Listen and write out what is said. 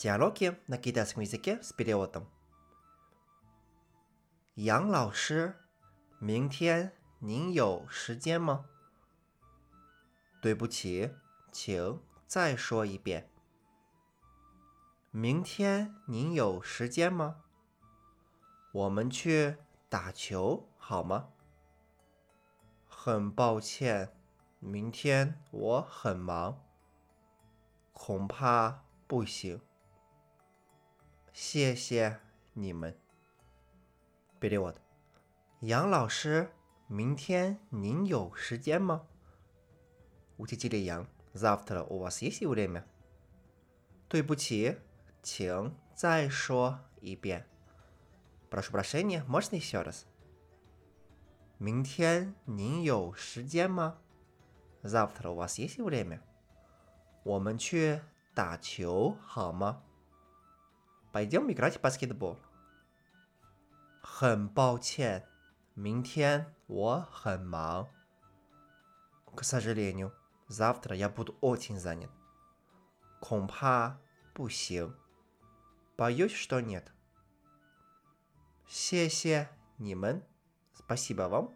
Діалоги на китайском языке с переводом. 杨老师，明天您有时间吗？对不起，请再说一遍。明天您有时间吗？我们去打球好吗？很抱歉，明天我很忙，恐怕不行。 谢谢你们。Перевод. 杨老师，明天您有时间吗？Учитель Ян, завтра у вас есть время? 对不起，请再说一遍。Прошу прощения, можно еще раз? 明天您有时间吗？Завтра у вас есть время? 我们去打球好吗 ？Пойдем играть в баскетбол. 很抱歉，明天我很忙。К сожалению, завтра я буду очень занят. 恐怕不行。Боюсь, что нет. 谢谢你们，спасибо вам.